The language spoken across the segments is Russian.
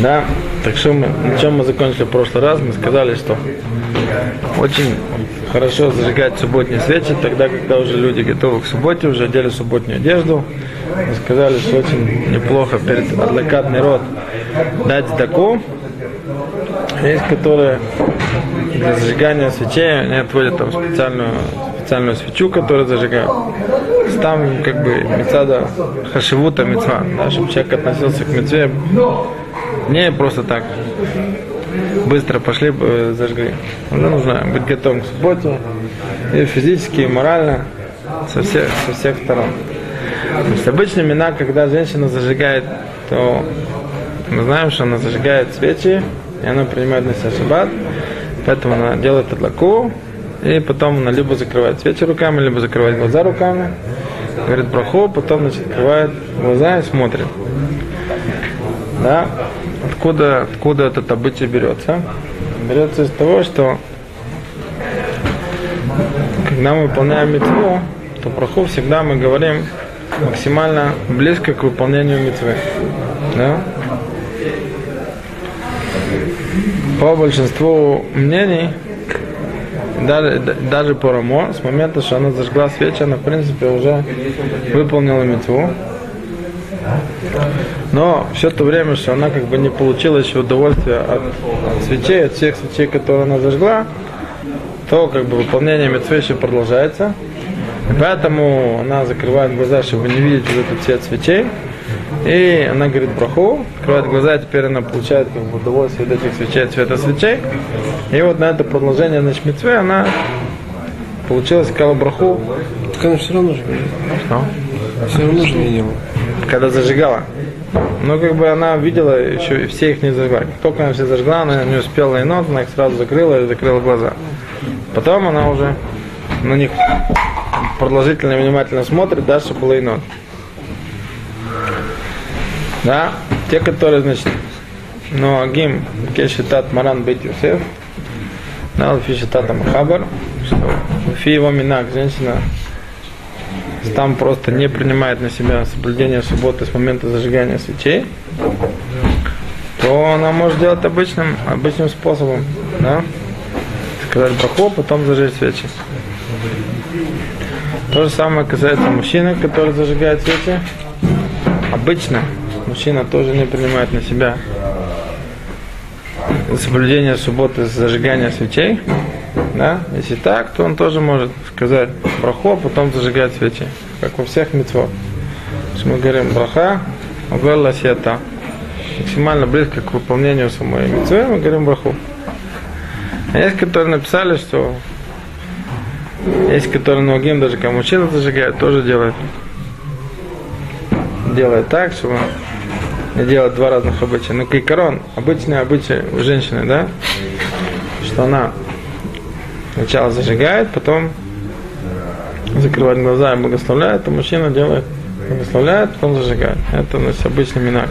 Да, так что мы, на чем мы закончили в прошлый раз, мы сказали, что очень хорошо зажигать субботние свечи, тогда, когда уже люди готовы к субботе, уже одели субботнюю одежду. Мы сказали, что очень неплохо перед адвокатный род дать таку. Есть, которые для зажигания свечей, они отводят там специальную, специальную свечу, которую зажигают. Там как бы мецада хашивута мецва, да, чтобы человек относился к мецве не просто так быстро пошли, э, зажгли. Уже нужно быть готовым к субботе и физически, и морально, со всех, со всех сторон. То есть обычно мина, когда женщина зажигает, то мы знаем, что она зажигает свечи, и она принимает на себя шаббат, поэтому она делает адлаку, и потом она либо закрывает свечи руками, либо закрывает глаза руками, говорит браху, потом значит, открывает глаза и смотрит. Да? Откуда, откуда этот обычай берется? Берется из того, что когда мы выполняем митцву, то проху всегда мы говорим максимально близко к выполнению митцвы. Да? По большинству мнений, даже, даже по Рамо, с момента, что она зажгла свечи, она в принципе уже выполнила митцву. Но все то время, что она как бы не получила еще удовольствия от, от свечей, от всех свечей, которые она зажгла, то как бы выполнение митцвы еще продолжается. И поэтому она закрывает глаза, чтобы не видеть вот этот цвет свечей. И она говорит браху, открывает глаза, и теперь она получает как бы, удовольствие от этих свечей, цвета свечей. И вот на это продолжение на шмитве она получила, сказала браху. Так она все равно же Что? Все равно же видела. Когда зажигала. Ну, как бы она видела, еще все их не зажгла. Только она все зажгла, она не успела и нот, она их сразу закрыла и закрыла глаза. Потом она уже на них продолжительно внимательно смотрит, дальше было и нот. Да, те, которые, значит, ну, Агим, Кешитат Маран Бейт Юсеф, да, Лфи Шитата Махабар, что Лфи его минак, женщина там просто не принимает на себя соблюдение субботы с момента зажигания свечей, то она может делать обычным, обычным способом, да? Сказать браху, потом зажечь свечи. То же самое касается мужчины, который зажигает свечи. Обычно мужчина тоже не принимает на себя соблюдение субботы с зажигания свечей. Да? Если так, то он тоже может сказать браху, а потом зажигать свечи, как во всех митцвот. Мы говорим браха, угорла сета. Максимально близко к выполнению самой митцвы, мы говорим браху. А есть, которые написали, что есть, которые ногим, даже когда мужчина зажигает, тоже делает. Делает так, чтобы не делать два разных обычая. Но кайкарон, обычный обычай у женщины, да, что она сначала зажигает, потом закрывает глаза и благословляет, а мужчина делает благословляет, потом зажигает. Это у нас обычный минак.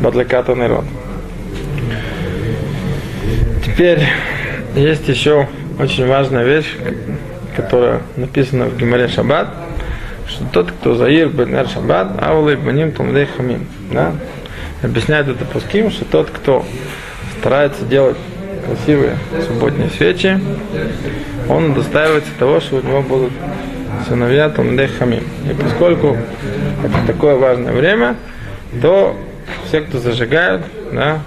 Бадлаката народ. Теперь есть еще очень важная вещь, которая написана в Гимаре Шаббат, что тот, кто заир бенер Шаббат, аулы баним тумдей хамим. Да? Объясняет это пуским, что тот, кто старается делать красивые субботние свечи, он удостаивается того, что у него будут сыновья Тумдех Хамим. И поскольку это такое важное время, то все, кто зажигают, да,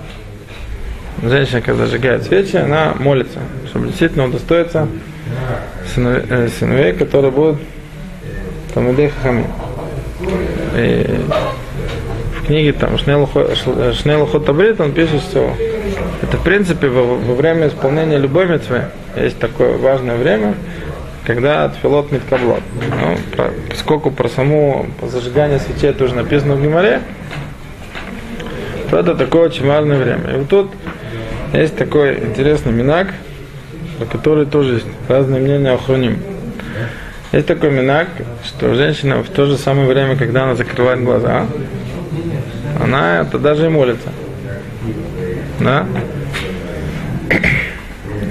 женщина, когда зажигает свечи, она молится, чтобы действительно удостоиться сыновей, э, сыновей которые будут Тумдех Хамим. И в книге там Шнелухот Табрит он пишет, что это, в принципе, во, во время исполнения любой митвы есть такое важное время, когда отфилот миткаблот. Ну, про, поскольку про саму по зажигание свечей это уже написано в Гимаре, то это такое очень важное время. И вот тут есть такой интересный минак, про который тоже есть разные мнения о хроним. Есть такой минак, что женщина в то же самое время, когда она закрывает глаза, она это даже и молится. Да?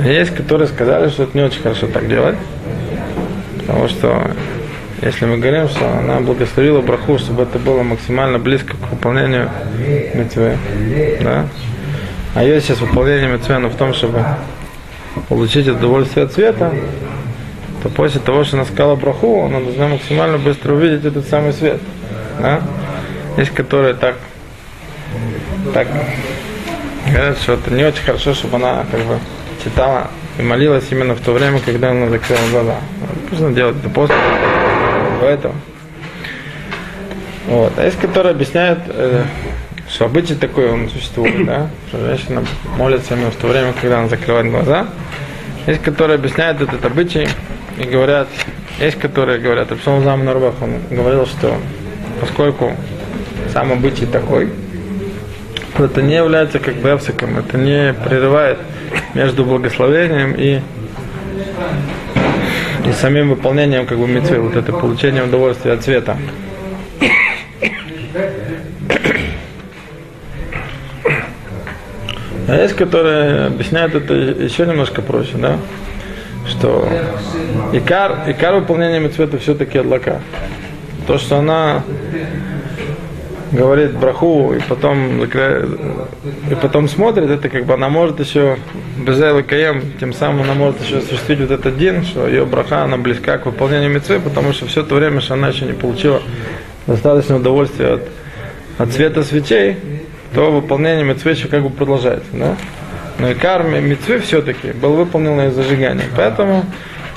Есть, которые сказали, что это не очень хорошо так делать. Потому что если мы говорим, что она благословила браху, чтобы это было максимально близко к выполнению митвы, да, А ее сейчас выполнение митцвена в том, чтобы получить удовольствие от света, то после того, что она сказала браху, она должна максимально быстро увидеть этот самый свет. Да? Есть которые так, так говорят, что это не очень хорошо, чтобы она как бы читала и молилась именно в то время, когда она закрыла глаза. Нужно делать это после этого. Вот. А есть, которые объясняют, э, что обычай такой он существует, да? что женщина молится именно в то время, когда она закрывает глаза. Есть, которые объясняют этот обычай и говорят, есть, которые говорят, Рапсон Зам Нарбах, он говорил, что поскольку сам обычай такой, то это не является как бы эпсиком, это не прерывает между благословением и и самим выполнением как бы митцвы, вот это получение удовольствия от света. А есть, которые объясняют это еще немножко проще, да? Что икар, икар выполнения митцвета все-таки адлака. То, что она говорит браху и потом и потом смотрит, это как бы она может еще без каем, тем самым она может еще осуществить вот этот день, что ее браха, она близка к выполнению митцвы, потому что все то время, что она еще не получила достаточно удовольствия от, от цвета свечей, то выполнение митцвы еще как бы продолжается, да? Но и карме митцвы все-таки был выполнен из зажигания. Поэтому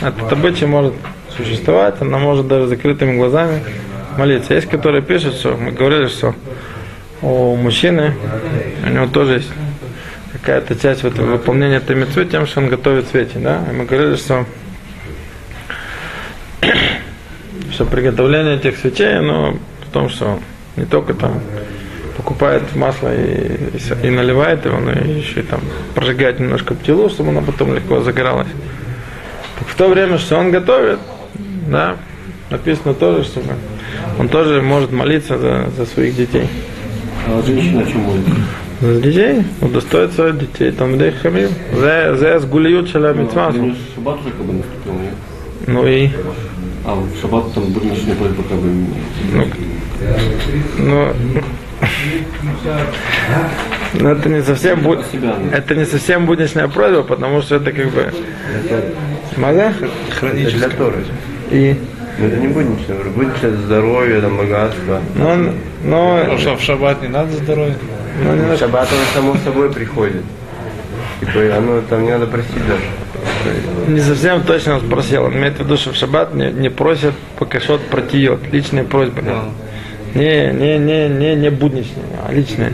этот обычай может существовать, она может даже закрытыми глазами молиться. Есть, которые пишут, что мы говорили, что у мужчины, у него тоже есть какая-то часть вот выполнения этой митцвы тем, что он готовит свечи, да? И мы говорили, что что приготовление этих свечей, оно в том, что не только там покупает масло и, и, и наливает его, но еще и там прожигает немножко птилу, чтобы оно потом легко загоралось. Так в то время, что он готовит, да, написано тоже, что он тоже может молиться за, за своих детей. А женщина о чем молится? За детей, удостоит своих детей, там где хамим. За, за сгулиют шаля митцвасу. Шаббат уже как бы наступил, нет? Ну и, А, в шаббат там будничная просьба как бы... ну, ну, но это не совсем бу- себя, да. это не совсем будничная просьба, потому что это как бы Маза? Для Торы. И Но это не будничное, уже будничное это здоровье, там, богатство. но, но, Ну что, в шаббат не надо здоровья? но не на- Шаббат оно само собой приходит. Типа, оно там не надо просить даже. не совсем точно спросил. Он имеет в виду, что в шаббат не, не просят покашот протиот, личные просьбы. Не, не, не, не, не будничные, а личные.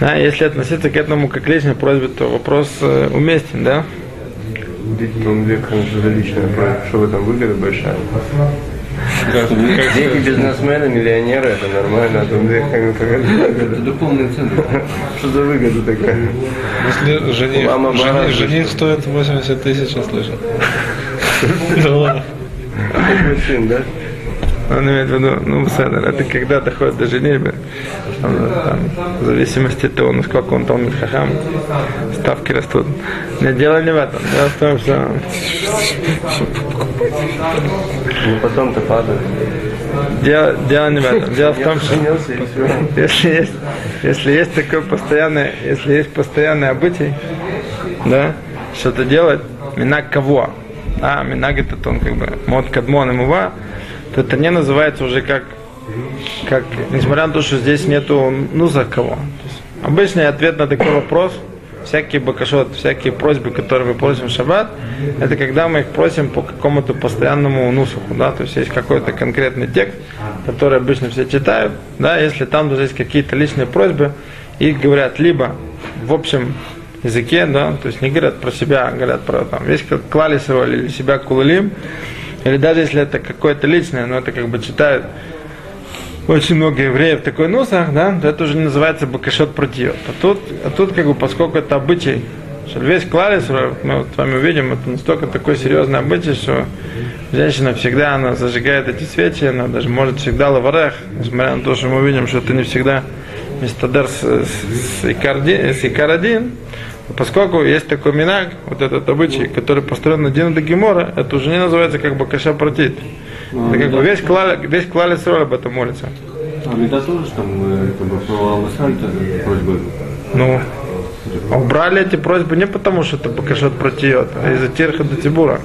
Да, если относиться к этому как к личной просьбе, то вопрос э, уместен, да? Длительным веком же личная просьба. Что в этом выгода большая? Дети бизнесмены, миллионеры, это нормально, а там веками Это духовный центр. Что за выгода такая? Если жених, жених, жених стоит 80 тысяч, я слышал. Долларов. Такой сын, да? Он имеет в виду, ну, это когда доходит до женитьбы, там, там, в зависимости от того, насколько он там хахам, ставки растут. Нет, дело не в этом. Дело в том, что Ну потом-то падает. дело, дело не в этом. Дело в том, что если есть, если есть такой постоянный, если есть постоянный обычай, да, что-то делать, минак кого? А, минак это он как бы мод кадмон и мува, то это не называется уже как, как, несмотря на то, что здесь нету ну за кого. Обычный ответ на такой вопрос, всякие бакашот, всякие просьбы, которые мы просим в шаббат, это когда мы их просим по какому-то постоянному нусуху, да, то есть есть какой-то конкретный текст, который обычно все читают, да, если там даже есть какие-то личные просьбы, их говорят либо в общем языке, да, то есть не говорят про себя, а говорят про там, весь клалисова или себя кулалим, или даже если это какое-то личное, но это как бы читают очень много евреев такой нусах, да, то это уже называется бакашот против. А тут, а тут как бы, поскольку это обычай, что весь клалис, мы вот с вами увидим, это настолько такой серьезный обычай, что женщина всегда, она зажигает эти свечи, она даже может всегда лаварех, несмотря на то, что мы видим, что это не всегда мистадер с, с, с, икарди- с икарадин, Поскольку есть такой минаг, вот этот обычай, который построен на Дина Гемора, это уже не называется как бы каша протит. Это как бы весь клаль, весь клаль Исраэль об этом молится. А Меда тоже там, э, как бы, про Алмасаль просьба. Ну? А Убрали эти просьбы не потому, что это Бакашот протиет, а из-за Тирха до Тибура.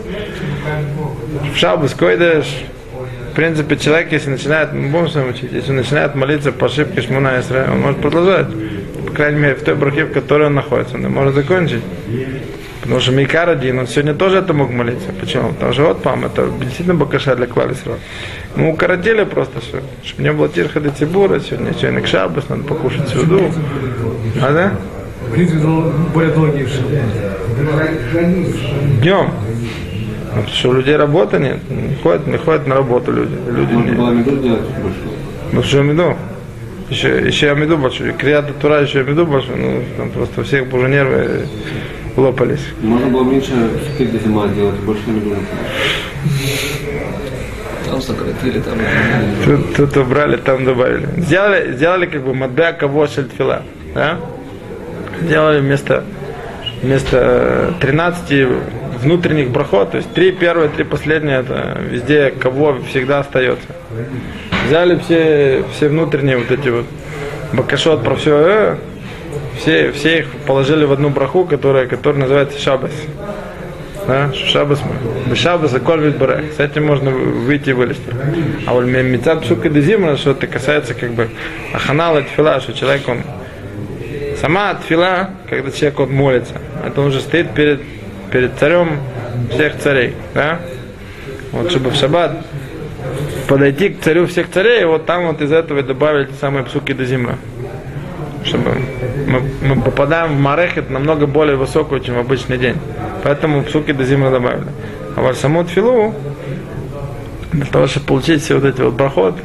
В Шабас койдеш, в принципе, человек, если начинает, мы будем с вами учить, если начинает молиться по ошибке Шмуна Исраиля, он может продолжать. Крайней мере, в той брахе, в которой он находится, он может закончить. Потому что Мейкар один, он сегодня тоже это мог молиться. Почему? Потому что вот пам, это действительно бакаша для клали срок. Мы укоротили просто все, чтобы не было тирха до тибура, сегодня сегодня к шабас, надо покушать сюду. А да? Более долгие. Днем. Потому что у людей работы нет, не ходят, не ходят на работу люди. Люди не... было меду делать больше. Ну что меду? Еще, еще Амиду большой. Криата Тура еще Амиду большой. Ну, там просто всех уже нервы лопались. Можно было меньше до зима делать, больше меду. Там сократили, там Тут, тут убрали, там добавили. Сделали, сделали как бы мадбя кого шельтфила. Да? Сделали вместо, вместо э, 13 внутренних брахот, то есть три первые, три последние, это везде кого всегда остается. Взяли все, все внутренние вот эти вот бакашот про все, э, все, все их положили в одну браху, которая, которая называется шабас. Да, шабас шабаса коль барех. С этим можно выйти и вылезти. А вот мецад псука дезимра, что это касается как бы аханала тфила, что человек он сама тфила, когда человек он молится, это он уже стоит перед, перед царем всех царей. Да? Вот чтобы в шаббат подойти к царю всех царей, вот там вот из этого и добавили те самые псуки до зимра. Чтобы мы, мы попадаем в Марехет намного более высокую, чем в обычный день. Поэтому псуки до зимы добавили. А вот саму тфилу, для того, чтобы получить все вот эти вот брахот,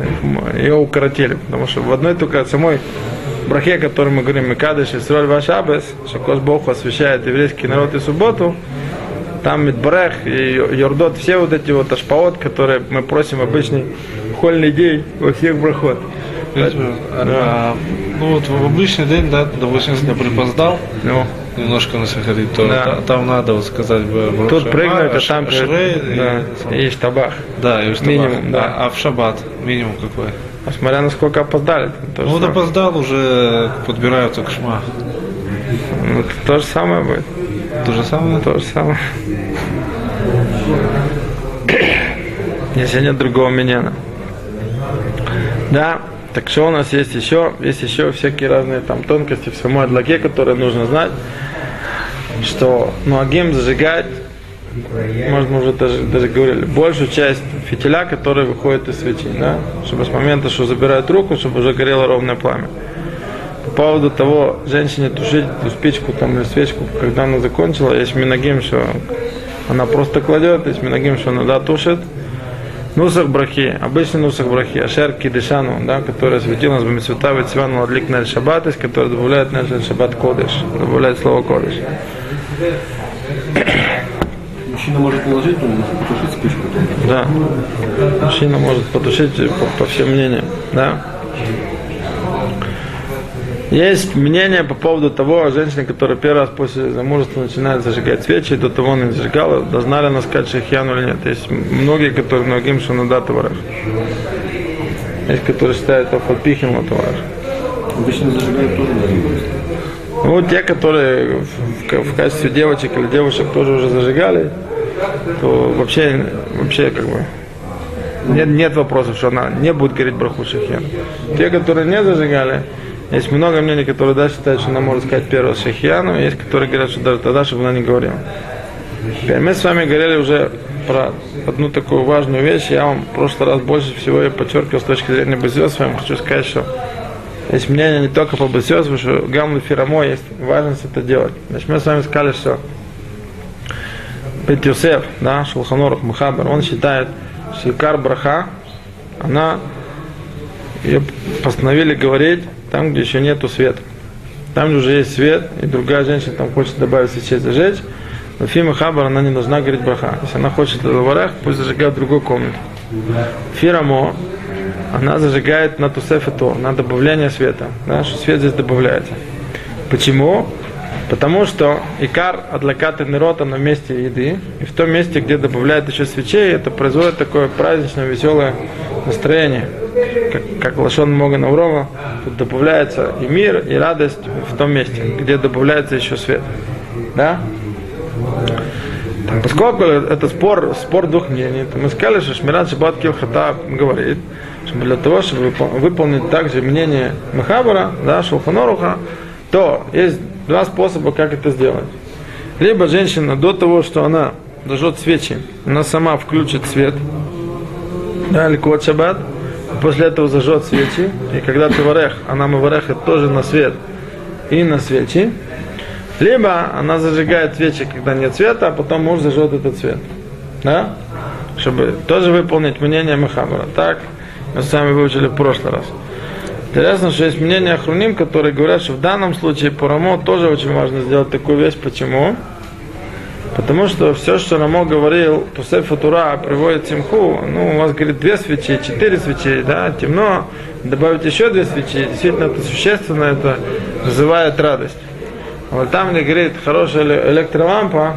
ее укоротили. Потому что в одной только самой брахе, о которой мы говорим, Микадыш, Исроль Вашабес, что Кош Бог освящает еврейский народ и субботу, там Мидбрех и Йордот, все вот эти вот ашпаот, которые мы просим обычный хольный день во всех брахот. А, ну вот в обычный день, да, допустим, если я припоздал, Ну, немножко на сахарит, то Да. та- там надо вот сказать бы тут прыгнуть, а там Шрей, да, и, и штабах. да, и штабах. Минимум, да. А, а в шаббат минимум какой? А смотря насколько опоздали. там то Ну вот опоздал, уже подбираются к шма. Ну, то же самое будет. То же самое? То же самое. Если нет другого минена. Да, так что у нас есть еще? Есть еще всякие разные там тонкости в самой адлаке, которые нужно знать. Что нуагим зажигать, может, мы уже даже, даже говорили, большую часть фитиля, который выходит из свечи, да? Чтобы с момента, что забирают руку, чтобы уже горело ровное пламя. По поводу того, женщине тушить эту спичку там или свечку, когда она закончила, есть миногим, что она просто кладет, есть миногим, что она да, тушит. Нусах брахи, обычный нусах брахи, ашер кидишану, да, который светил нас бамисвета вецван ладлик на шаббат, из который добавляет на шаббат кодыш, добавляет слово кодыш. Мужчина может положить, потушить спичку. Да. Мужчина может потушить по, по всем мнениям. Да. Есть мнение по поводу того, женщины, которая первый раз после замужества начинает зажигать свечи, до того она не зажигала, должна ли она сказать шахьяну или нет. Есть многие, которые многим что надо товарищ. Есть, которые считают это фальпихим товарищ. Обычно зажигают тоже. Ну, те, которые в, в- в качестве девочек или девушек тоже уже зажигали, то вообще, вообще как бы нет, нет вопросов, что она не будет гореть браху шахьян. Те, которые не зажигали, есть много мнений, которые да, считают, что она может сказать первого шахьяну, есть, которые говорят, что даже тогда, чтобы она не говорила. Теперь мы с вами говорили уже про одну такую важную вещь. Я вам в прошлый раз больше всего я подчеркивал с точки зрения Базиос, с вами хочу сказать, что есть мнение не только по Базиосу, что Гамлу Фирамо есть важность это делать. Значит, мы с вами сказали, что Бет Йосеф, да, Шулханорух Мухабар, он считает, что Икар Браха, она ее постановили говорить там, где еще нету света. Там, где уже есть свет, и другая женщина там хочет добавить свечей зажечь, но Фима Хабар она не должна говорить браха. Если она хочет лаварах, пусть зажигает в другой комнате. Фирамо, она зажигает на тусефету, на добавление света. Да, что свет здесь добавляется. Почему? Потому что икар адлакаты нерота на месте еды, и в том месте, где добавляют еще свечей, это производит такое праздничное, веселое настроение, как, как Лашон Мога Наврова, тут добавляется и мир, и радость в том месте, где добавляется еще свет. Да? Поскольку это спор, спор двух мнений, то мы сказали, что Шмират Шабат Килхата говорит, что для того, чтобы выпол- выполнить также мнение Махабара, да, Шулханоруха, то есть два способа, как это сделать. Либо женщина до того, что она зажжет свечи, она сама включит свет, да, или кот шаббат, после этого зажжет свечи, и когда ты варех, она маварехет тоже на свет и на свечи, либо она зажигает свечи, когда нет света, а потом муж зажжет этот свет. Да? Чтобы тоже выполнить мнение Махабара. Так мы с вами выучили в прошлый раз. Интересно, что есть мнение Ахруним, которые говорят, что в данном случае по Рамо тоже очень важно сделать такую вещь. Почему? Потому что все, что Рамо говорил, после футура приводит симху, ну, у вас, говорит, две свечи, четыре свечи, да, темно, добавить еще две свечи, действительно, это существенно, это вызывает радость. А вот там, где говорит, хорошая эле- электролампа,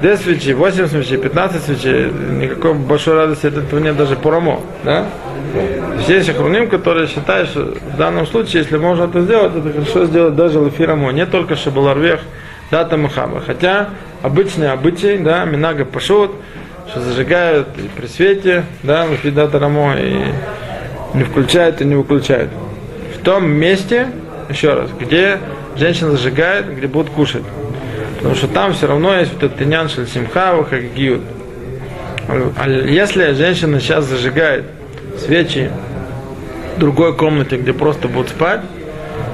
2 свечи, 8 свечей, 15 свечей, никакой большой радости от этого нет даже по Рамо, да? Здесь Ахруним, которые считают, что в данном случае, если можно это сделать, это хорошо сделать даже Лафирамо, не только Шабаларвех, дата Махаба. Хотя обычный обычай, да, Минага Пашут, что зажигают и при свете, да, Лафидата Рамо, и не включают и не выключают. В том месте, еще раз, где женщина зажигает, где будут кушать. Потому что там все равно есть вот этот тинян симхава, как гиют. А если женщина сейчас зажигает свечи в другой комнате, где просто будут спать,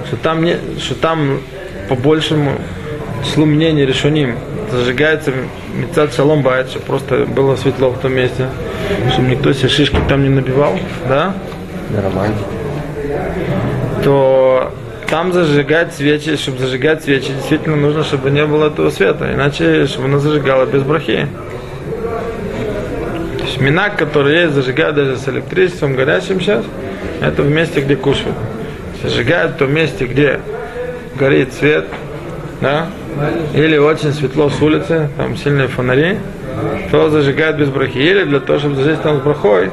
что там, не, что там по большему числу мнений решеним зажигается мецад шалом байт, чтобы просто было светло в том месте, чтобы никто себе шишки там не набивал, да? Нормально. то там зажигать свечи, чтобы зажигать свечи, действительно нужно, чтобы не было этого света, иначе, чтобы она зажигала без брахи. То есть минак, который есть, зажигают даже с электричеством горячим сейчас, это в месте, где кушают. Зажигают в том месте, где горит свет, да, или очень светло с улицы, там сильные фонари, то зажигают без брахи. Или для того, чтобы зажечь там с брахой,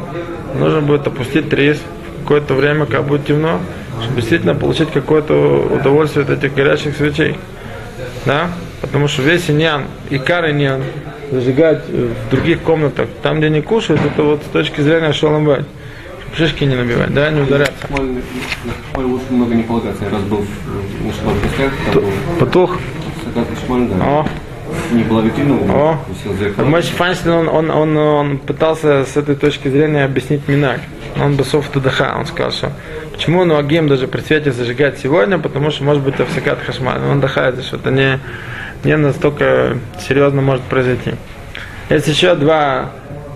нужно будет опустить рис в какое-то время, как будет темно, чтобы действительно получить какое-то удовольствие от этих горящих свечей. Да? Потому что весь иньян, и кар иньян, зажигать в других комнатах, там, где не кушают, это вот с точки зрения шаломбай. Шишки не набивать, да, не ударяться. На Хмаль лучше много не полагаться. Я раз был на там был Потух. Сагат Шмаль, да. О, Не была витрина, О. Мой Файнштейн, он, он, он, он пытался с этой точки зрения объяснить Минак. Он бесов тудаха, он сказал, что почему Нуагим даже при свете зажигать сегодня, потому что может быть авсакат хашмаль. Он дохает, что это не, не настолько серьезно может произойти. Есть еще два,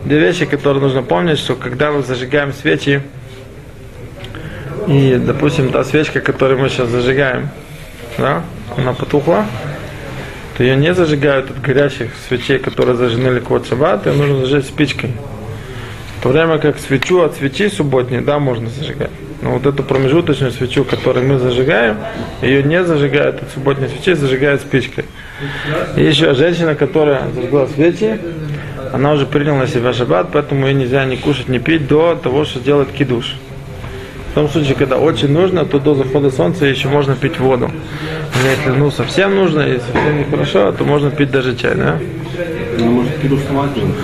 две вещи, которые нужно помнить, что когда мы зажигаем свечи, и, допустим, та свечка, которую мы сейчас зажигаем, да, она потухла, то ее не зажигают от горящих свечей, которые зажжены ликвот шаббат, ее нужно зажечь спичкой. В то время как свечу от свечи субботней, да, можно зажигать. Но вот эту промежуточную свечу, которую мы зажигаем, ее не зажигают от субботней свечи, зажигают спичкой. И еще женщина, которая зажгла свечи, она уже приняла на себя шаббат, поэтому ей нельзя ни кушать, ни пить до того, что делать кидуш. В том случае, когда очень нужно, то до захода солнца еще можно пить воду. Но если ну, совсем нужно и совсем нехорошо, то можно пить даже чай, да? Ну, может, кидуш сама сделать?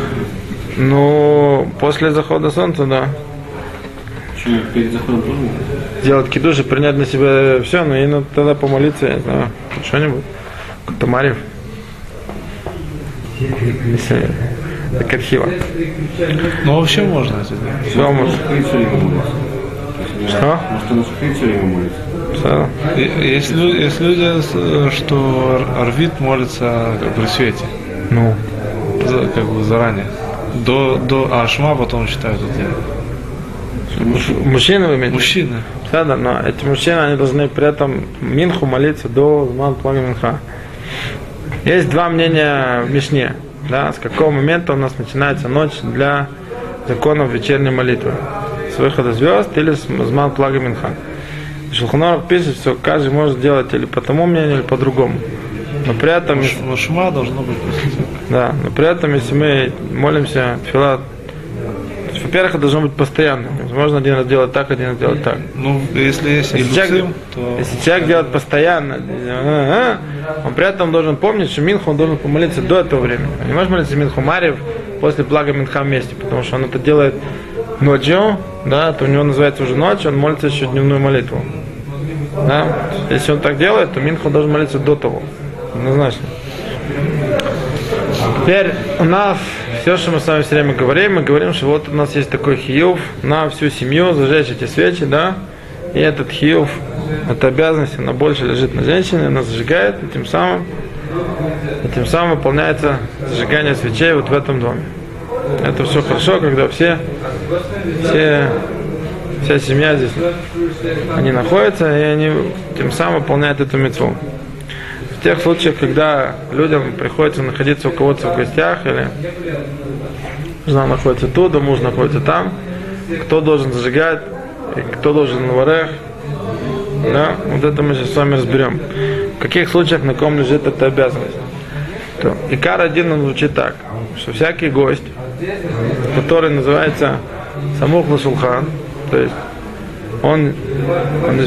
Ну, после захода солнца, да. Почему перед заходом тоже? Делать кидуш и принять на себя все, но и надо тогда помолиться, я не знаю, что-нибудь. Марьев. Если это архива. Ну, вообще можно это делать. Все, есть, Что? Может, все Есть, есть люди, что Арвит молится при свете, Ну, за- как бы заранее. До, до а Шма потом читают это. мужчины вы имеете? Мужчины. Да, да, но эти мужчины, они должны при этом Минху молиться до Зман Плага Минха. Есть два мнения в Мишне, да, с какого момента у нас начинается ночь для законов вечерней молитвы. С выхода звезд или с Зман Плага Минха. Шелхоноров пишет, что каждый может делать или по тому мнению, или по другому. Но при этом, Шма должно быть да, но при этом, если мы молимся филат во-первых, это должно быть постоянно. Возможно, один раз делать так, один раз делать так. Ну, если есть Если человек, иллюцим, то если человек делает постоянно, а, а, он при этом должен помнить, что Минху он должен помолиться до этого времени. Он не может молиться Минху Марьев после блага Минха вместе, потому что он это делает ночью, да, то у него называется уже ночь, он молится еще дневную молитву. Да? Если он так делает, то Минху должен молиться до того. Однозначно. Теперь у нас все, что мы с вами все время говорим, мы говорим, что вот у нас есть такой хиюв на всю семью зажечь эти свечи, да, и этот хиюв, эта обязанность, она больше лежит на женщине, она зажигает, и тем самым, и тем самым выполняется зажигание свечей вот в этом доме. Это все хорошо, когда все, все, вся семья здесь, они находятся, и они тем самым выполняют эту мецву. В тех случаях, когда людям приходится находиться у кого-то в гостях, или жена находится тут, а муж находится там, кто должен зажигать, и кто должен на варех, да, вот это мы сейчас с вами разберем. В каких случаях на ком лежит эта обязанность. То, Икар один он звучит так, что всякий гость, который называется Самух Лашулхан, то есть он, он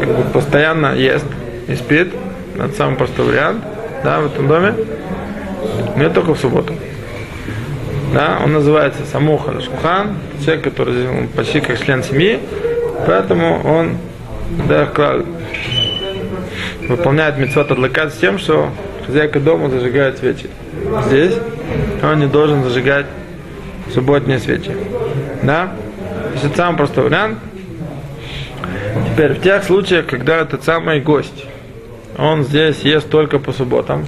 как бы постоянно ест и спит, это самый простой вариант, да, в этом доме, но только в субботу. Да, он называется Самуха Лашулхан, человек, который он почти как член семьи, поэтому он да, выполняет митцвот адлакат с тем, что хозяйка дома зажигает свечи. Здесь он не должен зажигать субботние свечи. Да? Это самый простой вариант. Теперь, в тех случаях, когда этот самый гость, он здесь ест только по субботам,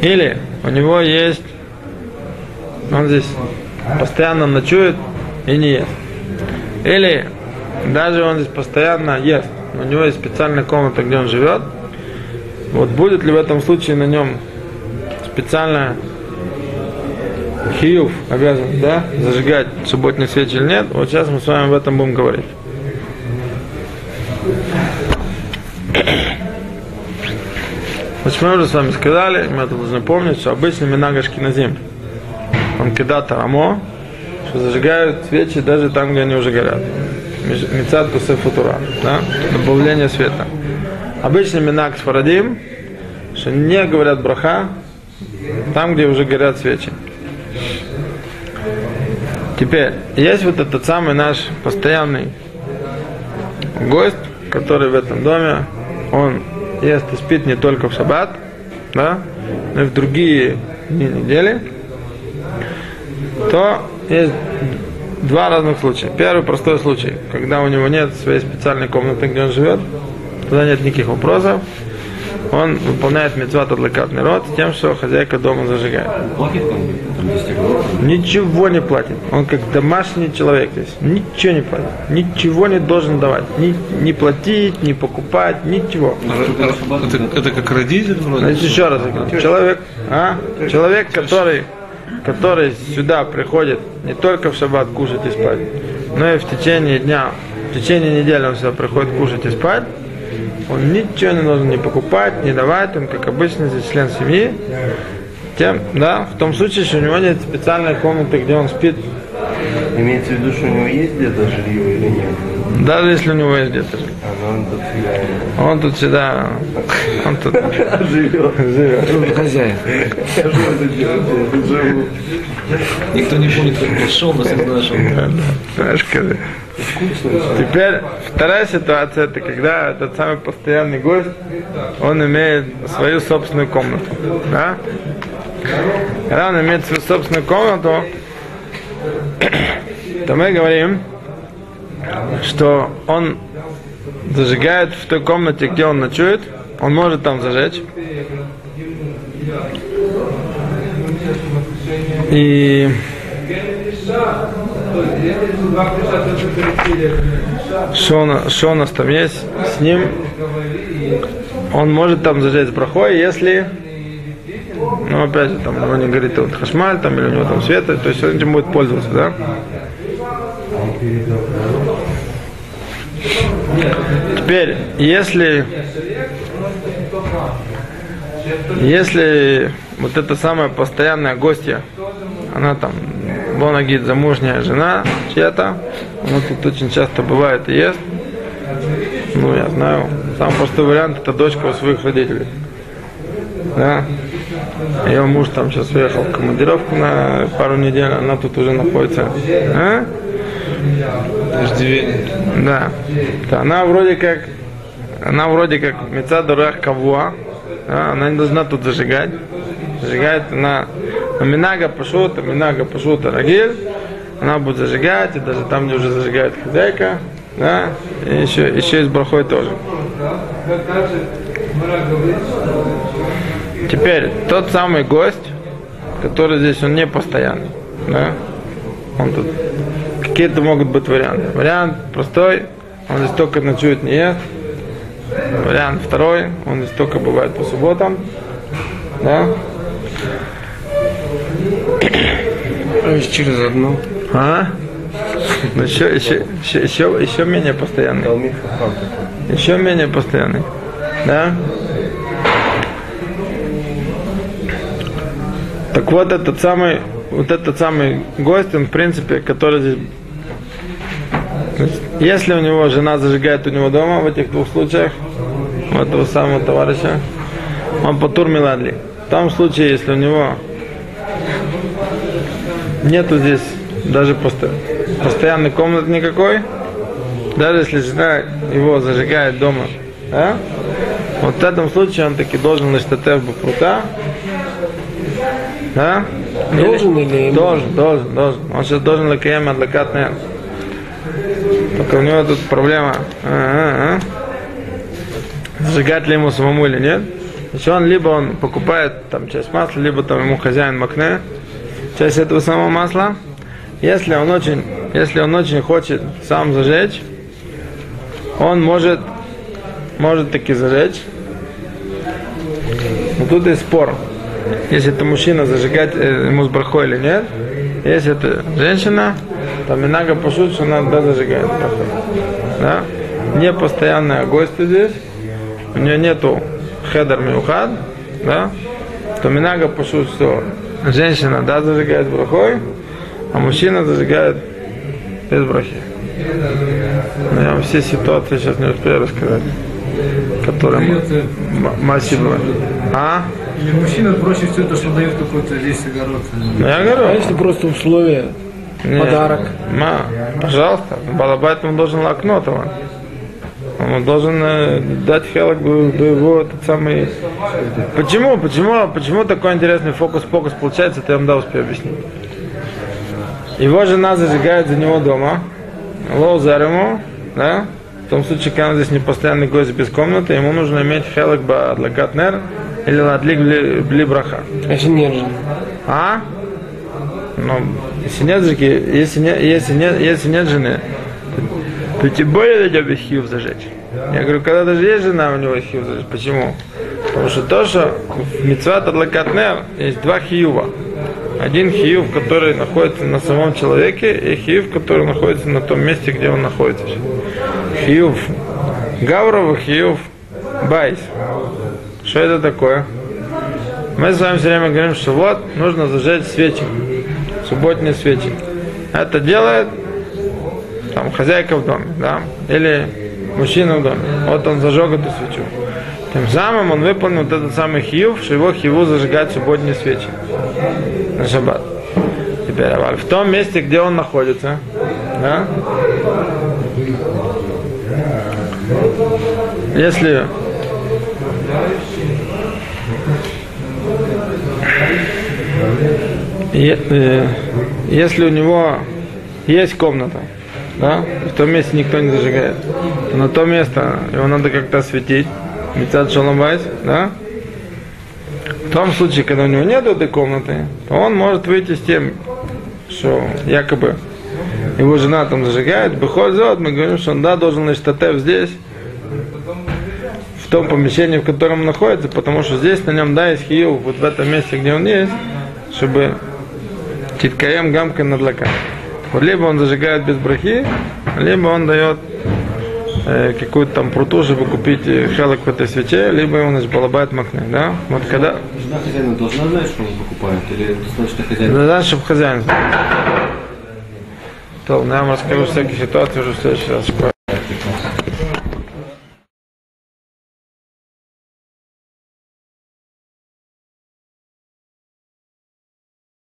или у него есть, он здесь постоянно ночует и не ест. Или даже он здесь постоянно ест, у него есть специальная комната, где он живет. Вот будет ли в этом случае на нем специальная хиюв обязан, да, зажигать субботние свечи или нет, вот сейчас мы с вами об этом будем говорить. Значит, мы уже с вами сказали, мы это должны помнить, что обычно минагашки на землю. Он кидата рамо, что зажигают свечи даже там, где они уже горят. Мецат футура, да? добавление света. Обычно минак с фарадим, что не говорят браха там, где уже горят свечи. Теперь, есть вот этот самый наш постоянный гость, который в этом доме, он ест и спит не только в шаббат, да, но и в другие дни недели, то есть два разных случая. Первый простой случай, когда у него нет своей специальной комнаты, где он живет, тогда нет никаких вопросов. Он выполняет мецват адлакат народ тем, что хозяйка дома зажигает. Платит там, там 10 гривен? Ничего не платит. Он как домашний человек здесь. Ничего не платит. Ничего не должен давать. Ни, не платить, не покупать, ничего. это, это как родитель вроде. Значит, еще раз. Человек, а? Человек, который, который сюда приходит не только в шаббат кушать и спать, но и в течение дня, в течение недели он сюда приходит кушать и спать, он ничего не должен не покупать, не давать, он как обычный здесь член семьи, тем, да, в том случае, что у него нет специальной комнаты, где он спит, Имеется в виду, что у него есть где-то жилье или нет? даже если у него есть где-то. жилье. Он тут всегда Он тут всегда, он тут живет. живет. Хозяин. Никто не помнит, как пришел, но всегда нашел. Скажи. Теперь вторая ситуация, это когда этот самый постоянный гость, он имеет свою собственную комнату. Да? Когда он имеет свою собственную комнату, то мы говорим, что он зажигает в той комнате, где он ночует, он может там зажечь. И что у, что у нас там есть с ним? Он может там зажечь брахой, если, ну опять же, там у него не горит вот хашмаль, там или у него там света, то есть он этим будет пользоваться, да? Теперь, если если вот эта самая постоянная гостья, она там Бонагид замужняя жена чья-то, она тут очень часто бывает и ест. Ну, я знаю, самый простой вариант это дочка у своих родителей. Да? Ее муж там сейчас уехал в командировку на пару недель, она тут уже находится. А? Да. То она вроде как, она вроде как Мецадурах Кавуа, да, она не должна тут зажигать. Зажигает она на Минага Пашута, Минага Пашута Рагиль, она будет зажигать, и даже там, где уже зажигает хозяйка, да, и еще, еще и с брахой тоже. Теперь, тот самый гость, который здесь, он не постоянный, да, он тут, какие-то могут быть варианты. Вариант простой, он здесь только ночует, не ест. Вариант второй, он здесь только бывает по субботам, да, А через одну. а? Ну, еще, еще, еще, еще, еще менее постоянный. Еще менее постоянный. Да? Так вот этот самый, вот этот самый гость, он в принципе, который здесь если у него жена зажигает у него дома в этих двух случаях, у этого самого товарища, он потур миладли. В том случае, если у него нету здесь даже просто постоянной комнаты никакой, даже если жена его зажигает дома, да, вот в этом случае он таки должен наштатев бы прута, да? Должен или? Должен, должен, должен. Он сейчас должен лакеем адлакат нер. Только у него тут проблема. А, а, а. Зажигать ли ему самому или нет. Значит, он либо он покупает там часть масла, либо там ему хозяин макне часть этого самого масла. Если он очень, если он очень хочет сам зажечь, он может, может таки зажечь. Но тут есть спор. Если это мужчина зажигать э, ему с брахой или нет. Если это женщина, то Минага пошут, что она да, зажигает брахой. Да? Не постоянная гостья здесь. У нее нету хедер миухад. Да? То Минага пошут, что женщина да, зажигает брахой, а мужчина зажигает без брахи. Но я вам все ситуации сейчас не успею рассказать, которые массивно. А? Или мужчина проще все то, что дает какой-то здесь огород. Ну, я говорю, А если просто условия? Подарок. Ма, пожалуйста, балабайт он должен лакнот его. Он должен э, дать хелок бы его этот самый. Почему? Почему? Почему такой интересный фокус-покус получается, это я вам да успею объяснить. Его жена зажигает за него дома. Лоузар ему, да? В том случае, когда он здесь не постоянный гость без комнаты, ему нужно иметь хелок ба адлакат нер или ладлик бли, бли браха. А Если нет же. А? Ну, если нет жики, если нет, если нет, если нет жены, то тем более без хиюв зажечь. Я говорю, когда даже есть жена, у него хиюв зажечь. Почему? Потому что то, что в митцват адлакатнер есть два хиюва. Один хиюв, который находится на самом человеке, и хиюв, который находится на том месте, где он находится. Хиюв гавров и хиюв байс. Что это такое? Мы с вами все время говорим, что вот нужно зажечь свечи, субботние свечи. Это делает там хозяйка в доме, да, или мужчина в доме. Вот он зажег эту свечу. Тем самым он выполнил вот этот самый хиюв, что его хиеву зажигать субботние свечи на шаббат. Теперь, в том месте, где он находится, да, если Е- э, если у него есть комната, да, в том месте никто не зажигает, на то место его надо как-то осветить, Мецад Шаломбайс, да? В том случае, когда у него нет этой комнаты, то он может выйти с тем, что якобы его жена там зажигает, выходит, мы говорим, что он да, должен на штатев здесь, в том помещении, в котором он находится, потому что здесь на нем, да, есть хиюв, вот в этом месте, где он есть, чтобы титкаем гамка надлака. Вот либо он зажигает без брахи, либо он дает э, какую-то там пруту, чтобы купить э, хелок в этой свече, либо он из балабайт макне, да? Вот когда... Жена хозяина должна знать, что он покупает? Или значит, что хозяин Да, чтобы хозяин знал. То, я вам расскажу всякие ситуации уже в следующий раз.